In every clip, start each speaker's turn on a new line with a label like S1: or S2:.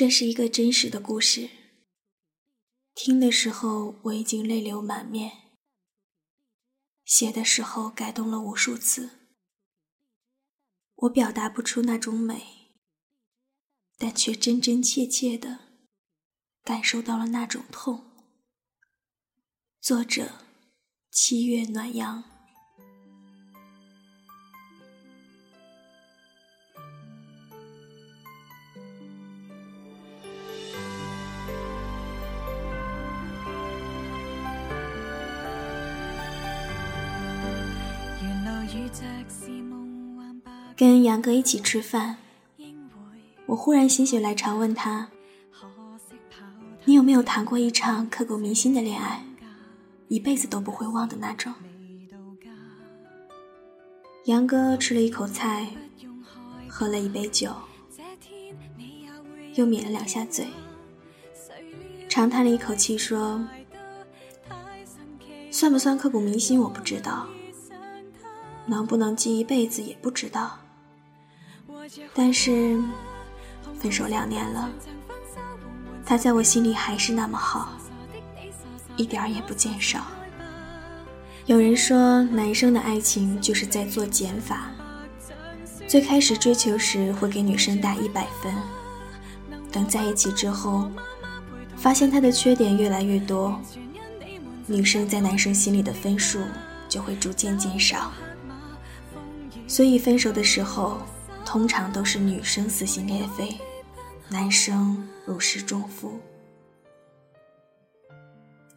S1: 这是一个真实的故事。听的时候我已经泪流满面，写的时候改动了无数次。我表达不出那种美，但却真真切切的感受到了那种痛。作者：七月暖阳。跟杨哥一起吃饭，我忽然心血来潮问他：“你有没有谈过一场刻骨铭心的恋爱，一辈子都不会忘的那种？”杨哥吃了一口菜，喝了一杯酒，又抿了两下嘴，长叹了一口气说：“算不算刻骨铭心，我不知道。”能不能记一辈子也不知道，但是分手两年了，他在我心里还是那么好，一点儿也不减少。有人说，男生的爱情就是在做减法，最开始追求时会给女生打一百分，等在一起之后，发现他的缺点越来越多，女生在男生心里的分数就会逐渐减少。所以分手的时候，通常都是女生撕心裂肺，男生如释重负。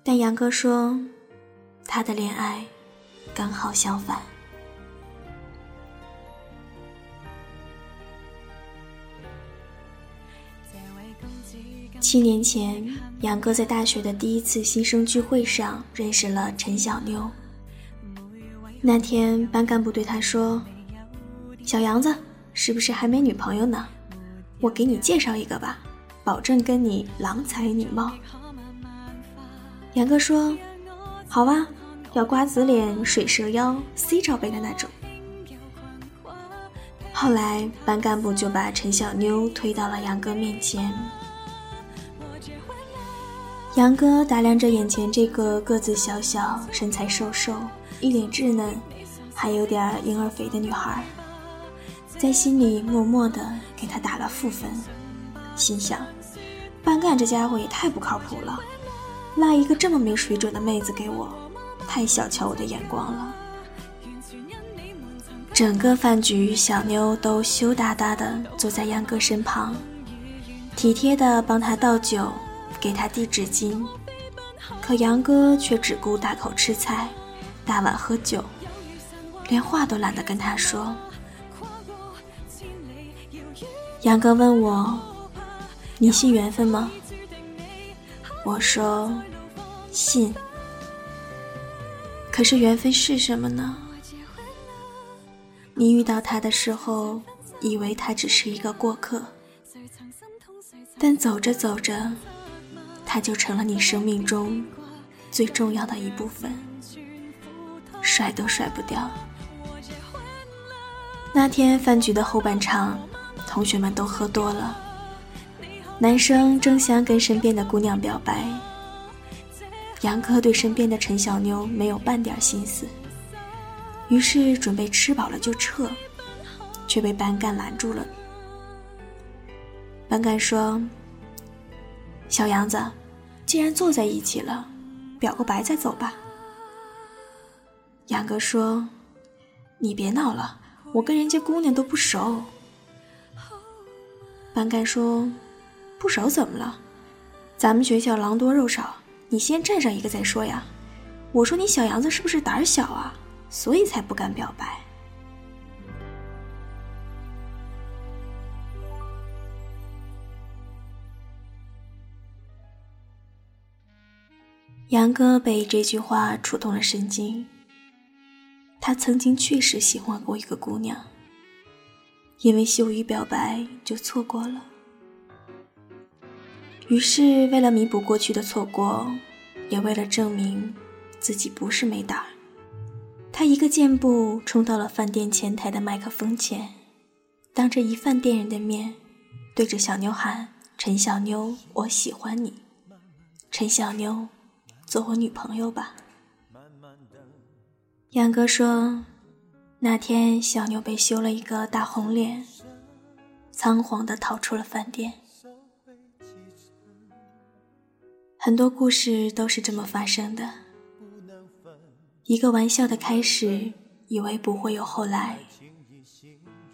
S1: 但杨哥说，他的恋爱刚好相反。七年前，杨哥在大学的第一次新生聚会上认识了陈小妞。那天，班干部对他说。小杨子，是不是还没女朋友呢？我给你介绍一个吧，保证跟你郎才女貌。杨哥说：“好吧，要瓜子脸、水蛇腰、C 罩杯的那种。”后来班干部就把陈小妞推到了杨哥面前。杨哥打量着眼前这个个子小小、身材瘦瘦、一脸稚嫩，还有点婴儿肥的女孩。在心里默默的给他打了负分，心想：班干这家伙也太不靠谱了，拉一个这么没水准的妹子给我，太小瞧我的眼光了。整个饭局，小妞都羞答答的坐在杨哥身旁，体贴的帮他倒酒，给他递纸巾，可杨哥却只顾大口吃菜，大碗喝酒，连话都懒得跟他说。杨哥问我：“你信缘分吗？”我说：“信。”可是缘分是什么呢？你遇到他的时候，以为他只是一个过客，但走着走着，他就成了你生命中最重要的一部分，甩都甩不掉。那天饭局的后半场。同学们都喝多了，男生争相跟身边的姑娘表白，杨哥对身边的陈小妞没有半点心思，于是准备吃饱了就撤，却被班干拦住了。班干说：“小杨子，既然坐在一起了，表个白再走吧。”杨哥说：“你别闹了，我跟人家姑娘都不熟。”班干说：“不熟怎么了？咱们学校狼多肉少，你先站上一个再说呀。”我说：“你小杨子是不是胆小啊？所以才不敢表白。”杨哥被这句话触动了神经。他曾经确实喜欢过一个姑娘。因为羞于表白，就错过了。于是，为了弥补过去的错过，也为了证明自己不是没胆儿，他一个箭步冲到了饭店前台的麦克风前，当着一饭店人的面，对着小妞喊：“陈小妞，我喜欢你。陈小妞，做我女朋友吧。杨哥说，那天小妞被修了一个大红脸，仓皇的逃出了饭店。很多故事都是这么发生的，一个玩笑的开始，以为不会有后来，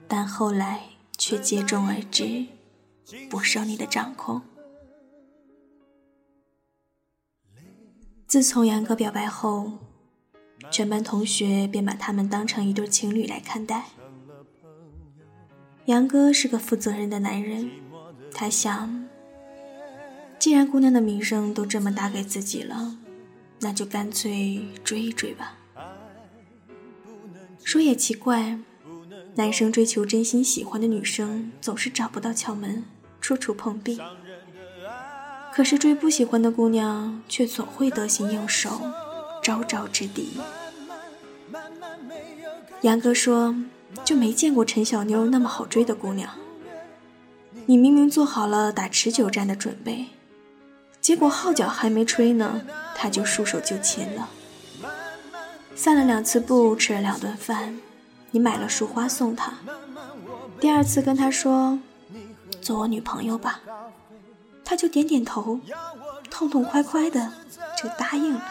S1: 但后来却接踵而至。不受你的掌控。自从杨哥表白后，全班同学便把他们当成一对情侣来看待。杨哥是个负责任的男人，他想，既然姑娘的名声都这么打给自己了，那就干脆追一追吧。说也奇怪，男生追求真心喜欢的女生，总是找不到窍门。处处碰壁，可是追不喜欢的姑娘却总会得心应手，招招制敌。杨哥说：“就没见过陈小妞那么好追的姑娘。你明明做好了打持久战的准备，结果号角还没吹呢，她就束手就擒了。散了两次步，吃了两顿饭，你买了束花送她。第二次跟她说。”做我女朋友吧，他就点点头，痛痛快快的就答应了。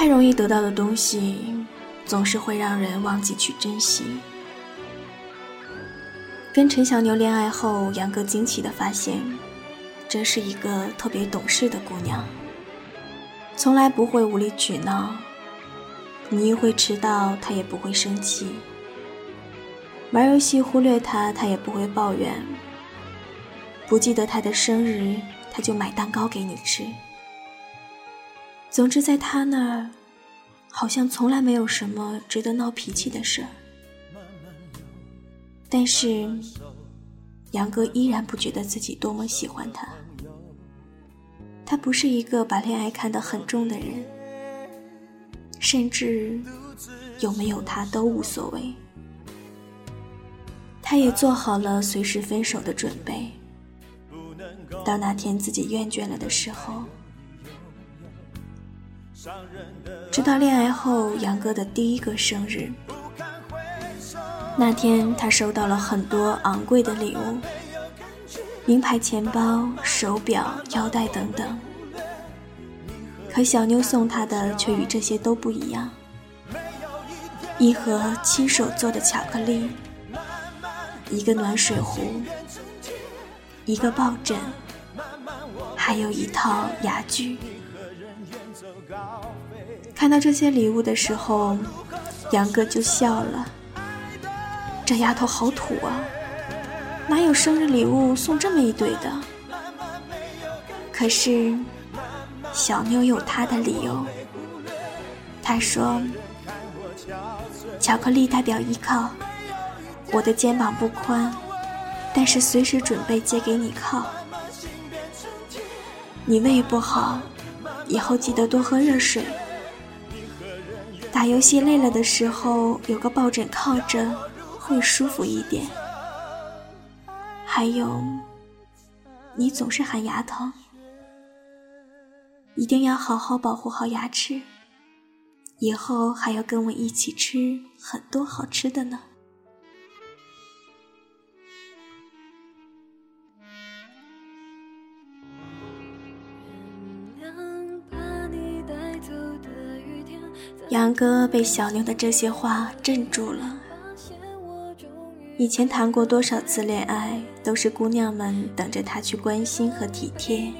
S1: 太容易得到的东西，总是会让人忘记去珍惜。跟陈小牛恋爱后，杨哥惊奇的发现，这是一个特别懂事的姑娘，从来不会无理取闹。你一会迟到，他也不会生气；玩游戏忽略他，他也不会抱怨；不记得他的生日，他就买蛋糕给你吃。总之，在他那儿，好像从来没有什么值得闹脾气的事儿。但是，杨哥依然不觉得自己多么喜欢他。他不是一个把恋爱看得很重的人。甚至有没有他都无所谓，他也做好了随时分手的准备。到那天自己厌倦了的时候，直到恋爱后杨哥的第一个生日，那天他收到了很多昂贵的礼物，名牌钱包、手表、腰带等等。可小妞送他的却与这些都不一样：一盒亲手做的巧克力，一个暖水壶，一个抱枕，还有一套牙具。看到这些礼物的时候，杨哥就笑了：“这丫头好土啊，哪有生日礼物送这么一堆的？”可是。小妞有她的理由。她说：“巧克力代表依靠，我的肩膀不宽，但是随时准备借给你靠。你胃不好，以后记得多喝热水。打游戏累了的时候，有个抱枕靠着，会舒服一点。还有，你总是喊牙疼。”一定要好好保护好牙齿，以后还要跟我一起吃很多好吃的呢。杨哥被小妞的这些话镇住了。以前谈过多少次恋爱，都是姑娘们等着他去关心和体贴。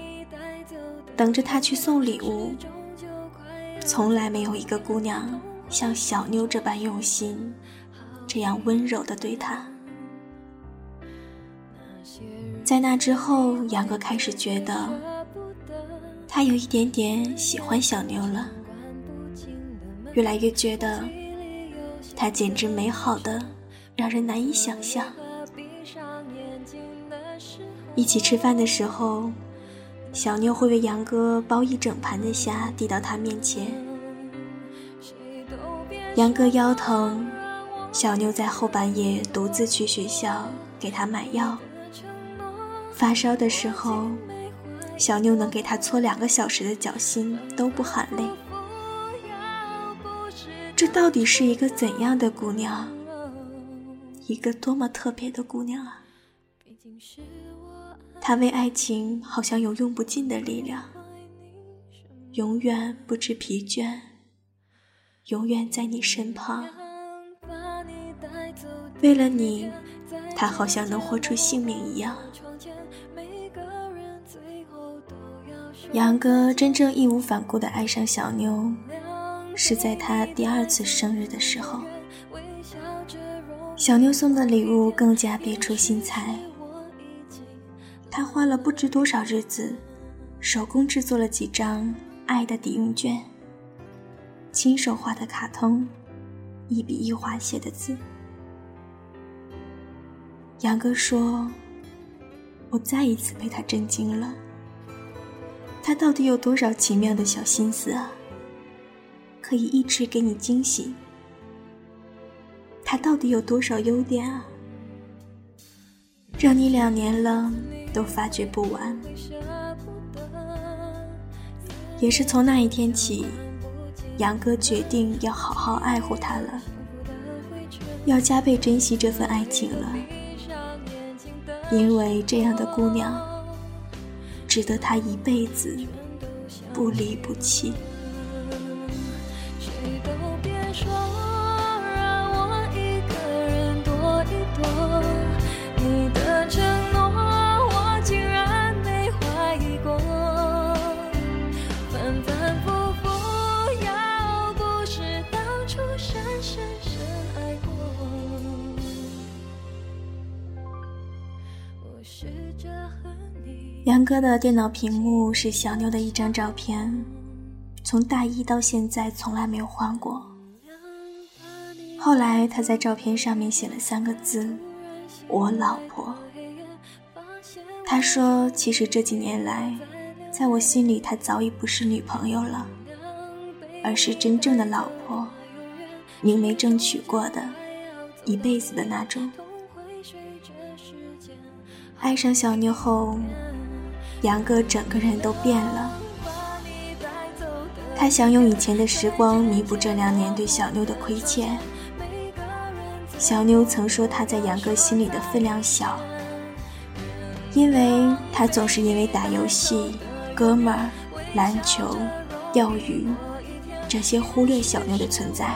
S1: 等着他去送礼物，从来没有一个姑娘像小妞这般用心，这样温柔的对他。在那之后，杨哥开始觉得，他有一点点喜欢小妞了，越来越觉得，她简直美好的让人难以想象。一起吃饭的时候。小妞会为杨哥剥一整盘的虾递到他面前，杨哥腰疼，小妞在后半夜独自去学校给他买药。发烧的时候，小妞能给他搓两个小时的脚心都不喊累。这到底是一个怎样的姑娘？一个多么特别的姑娘啊！她为爱情好像有用不尽的力量，永远不知疲倦，永远在你身旁。为了你，她好像能豁出性命一样。杨哥真正义无反顾地爱上小妞，是在他第二次生日的时候。小妞送的礼物更加别出心裁，他花了不知多少日子，手工制作了几张爱的抵用券，亲手画的卡通，一笔一划写的字。杨哥说：“我再一次被他震惊了。”他到底有多少奇妙的小心思啊？可以一直给你惊喜。他到底有多少优点啊？让你两年了都发掘不完。也是从那一天起，杨哥决定要好好爱护她了，要加倍珍惜这份爱情了，因为这样的姑娘。值得他一辈子不离不弃。哥的电脑屏幕是小妞的一张照片，从大一到现在从来没有换过。后来他在照片上面写了三个字：“我老婆。”他说：“其实这几年来，在我心里，她早已不是女朋友了，而是真正的老婆，明媒正娶过的，一辈子的那种。”爱上小妞后。杨哥整个人都变了，他想用以前的时光弥补这两年对小妞的亏欠。小妞曾说他在杨哥心里的分量小，因为他总是因为打游戏、哥们、篮球、钓鱼这些忽略小妞的存在。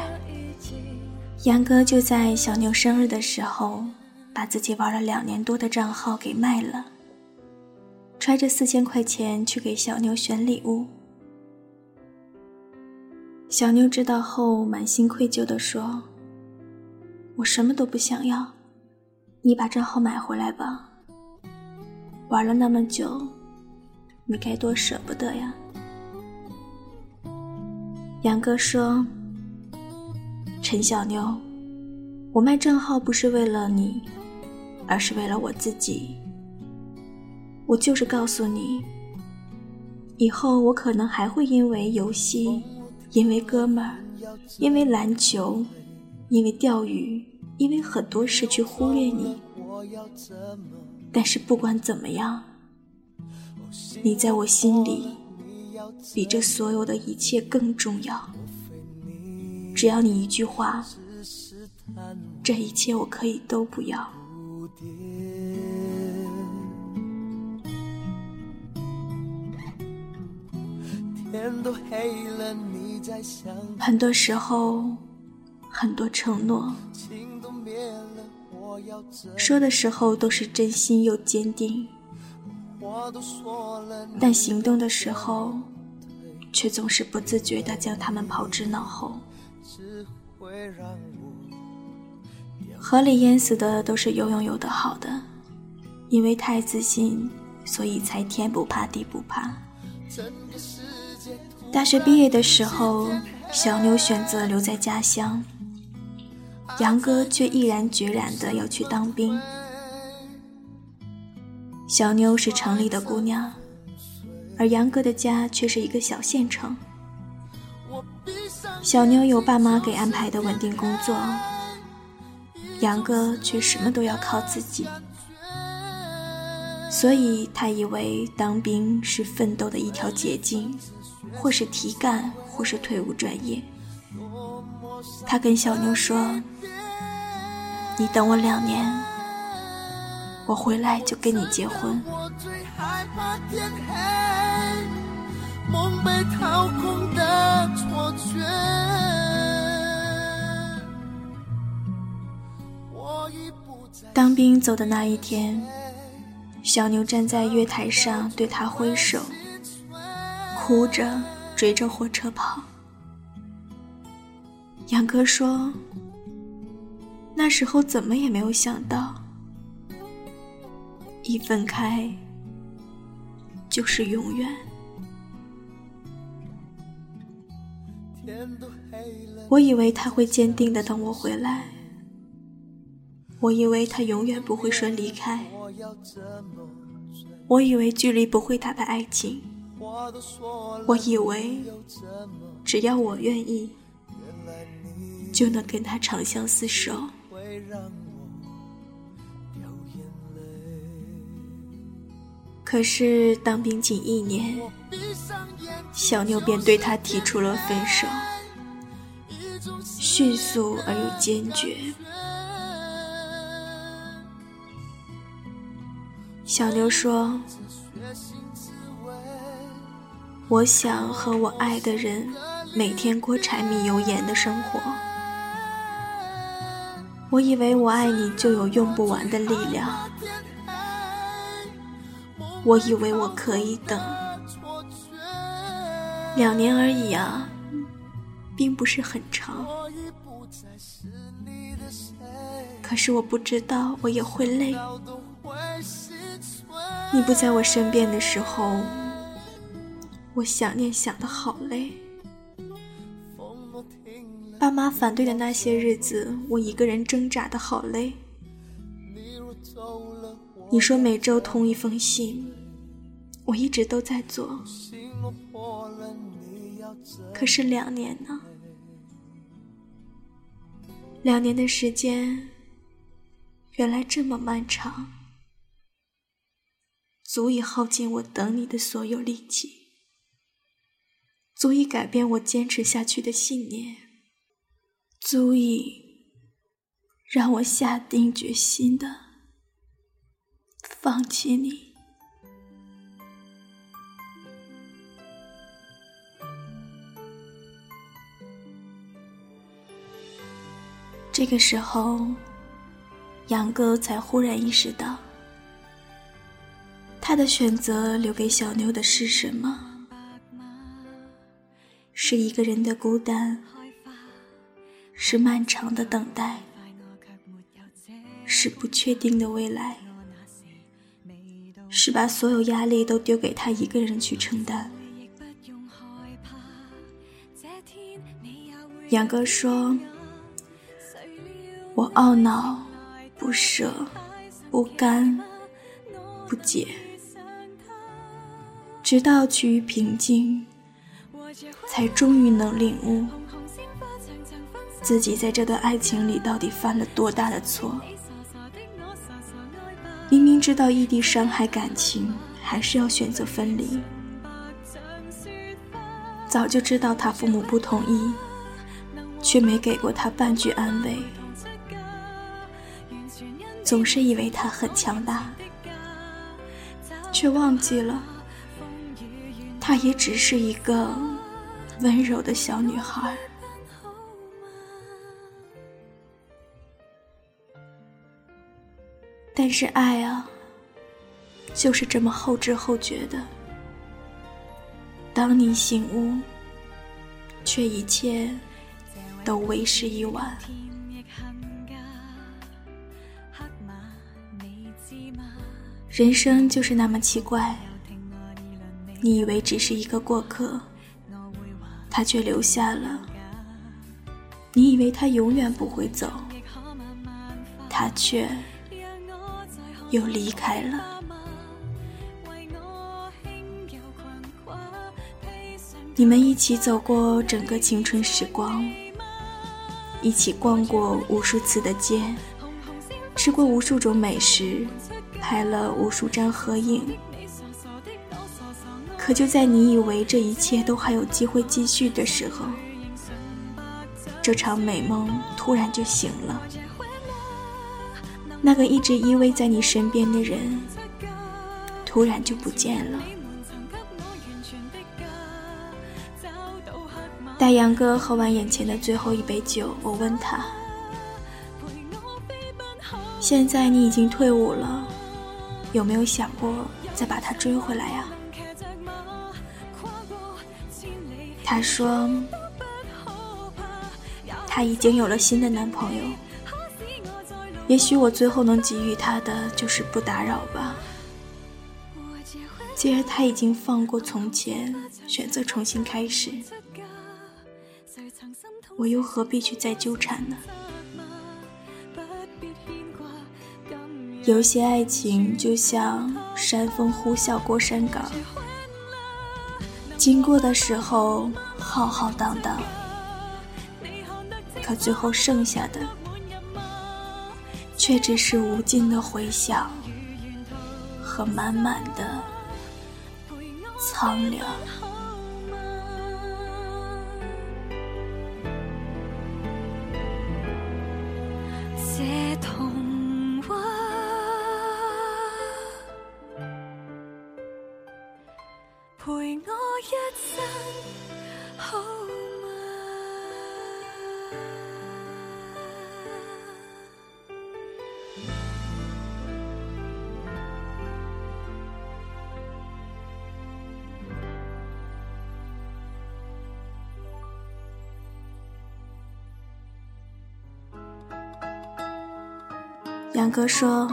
S1: 杨哥就在小妞生日的时候，把自己玩了两年多的账号给卖了。揣着四千块钱去给小妞选礼物，小妞知道后满心愧疚地说：“我什么都不想要，你把账号买回来吧。玩了那么久，你该多舍不得呀。”杨哥说：“陈小妞，我卖账号不是为了你，而是为了我自己。”我就是告诉你，以后我可能还会因为游戏、因为哥们儿、因为篮球、因为钓鱼、因为很多事去忽略你。但是不管怎么样，你在我心里比这所有的一切更重要。只要你一句话，这一切我可以都不要。很多时候，很多承诺，说的时候都是真心又坚定，但行动的时候，却总是不自觉的将他们抛之脑后。河里淹死的都是游泳游得好的，因为太自信，所以才天不怕地不怕。大学毕业的时候，小妞选择留在家乡，杨哥却毅然决然的要去当兵。小妞是城里的姑娘，而杨哥的家却是一个小县城。小妞有爸妈给安排的稳定工作，杨哥却什么都要靠自己，所以他以为当兵是奋斗的一条捷径，或是提干，或是退伍转业。他跟小妞说：“你等我两年，我回来就跟你结婚。”当兵走的那一天，小牛站在月台上对他挥手，哭着追着火车跑。杨哥说：“那时候怎么也没有想到，一分开就是永远。我以为他会坚定的等我回来，我以为他永远不会说离开，我以为距离不会打败爱情，我以为只要我愿意。”就能跟他长相厮守。可是当兵仅一年，小妞便对他提出了分手，迅速而又坚决。小妞说：“我想和我爱的人每天过柴米油盐的生活。”我以为我爱你就有用不完的力量，我以为我可以等两年而已啊，并不是很长。可是我不知道我也会累，你不在我身边的时候，我想念想的好累。爸妈反对的那些日子，我一个人挣扎的好累。你说每周同一封信，我一直都在做。可是两年呢？两年的时间，原来这么漫长，足以耗尽我等你的所有力气，足以改变我坚持下去的信念。足以让我下定决心的放弃你。这个时候，杨哥才忽然意识到，他的选择留给小妞的是什么？是一个人的孤单。是漫长的等待，是不确定的未来，是把所有压力都丢给他一个人去承担。杨哥说：“我懊恼、不舍、不甘、不解，直到趋于平静，才终于能领悟。”自己在这段爱情里到底犯了多大的错？明明知道异地伤害感情，还是要选择分离。早就知道他父母不同意，却没给过他半句安慰。总是以为他很强大，却忘记了，他也只是一个温柔的小女孩。但是爱啊，就是这么后知后觉的。当你醒悟，却一切都为时已晚。人生就是那么奇怪，你以为只是一个过客，他却留下了；你以为他永远不会走，他却……又离开了。你们一起走过整个青春时光，一起逛过无数次的街，吃过无数种美食，拍了无数张合影。可就在你以为这一切都还有机会继续的时候，这场美梦突然就醒了。那个一直依偎在你身边的人，突然就不见了。待杨哥喝完眼前的最后一杯酒，我问他：“现在你已经退伍了，有没有想过再把他追回来呀？”他说：“他已经有了新的男朋友，也许我最后能给予他的就是不打扰吧。既然他已经放过从前，选择重新开始，我又何必去再纠缠呢？有些爱情就像山风呼啸过山岗。”经过的时候浩浩荡荡，可最后剩下的却只是无尽的回响和满满的苍凉。杨哥说：“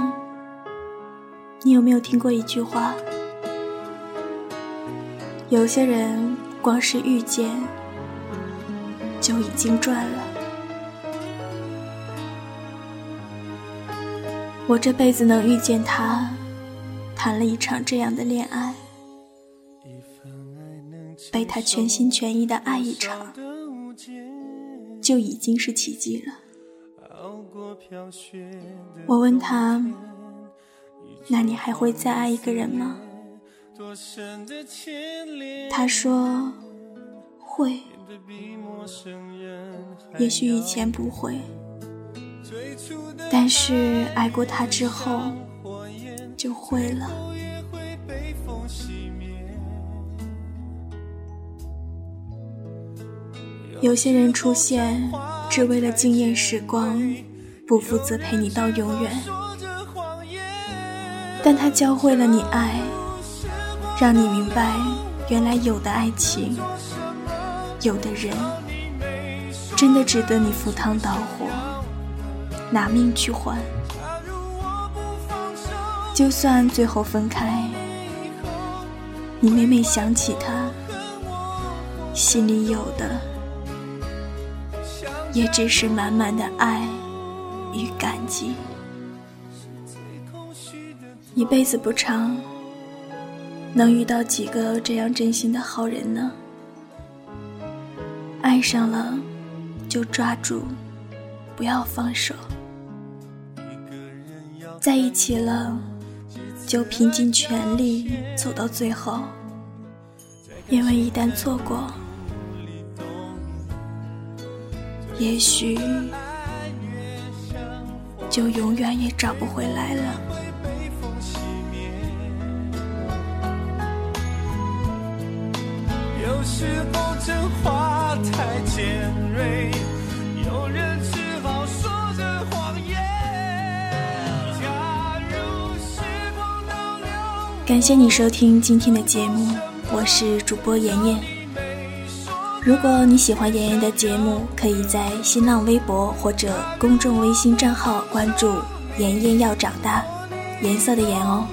S1: 你有没有听过一句话？有些人光是遇见就已经赚了。我这辈子能遇见他，谈了一场这样的恋爱，被他全心全意的爱一场，就已经是奇迹了。”我问他：“那你还会再爱一个人吗？”他说：“会，也许以前不会，但是爱过他之后就会了。”有些人出现，只为了惊艳时光。不负责陪你到永远，但他教会了你爱，让你明白，原来有的爱情，有的人，真的值得你赴汤蹈火，拿命去换。就算最后分开，你每每想起他，心里有的，也只是满满的爱。与感激，一辈子不长，能遇到几个这样真心的好人呢？爱上了就抓住，不要放手；在一起了就拼尽全力走到最后，因为一旦错过，也许。就永远也找不回来了。有时候真话太尖锐，有人只好说着谎言。假如时光倒流，感谢你收听今天的节目，我是主播妍妍。如果你喜欢妍妍的节目，可以在新浪微博或者公众微信账号关注“妍妍要长大”，颜色的颜哦。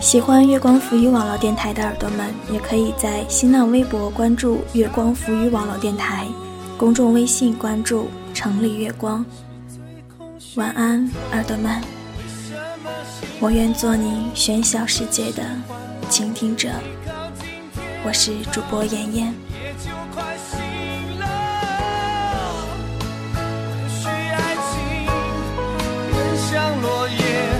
S1: 喜欢月光浮语网络电台的耳朵们，也可以在新浪微博关注“月光浮语网络电台”，公众微信关注“城里月光”。晚安，耳朵们。我愿做你喧嚣世界的倾听者。我是主播妍妍。
S2: more years.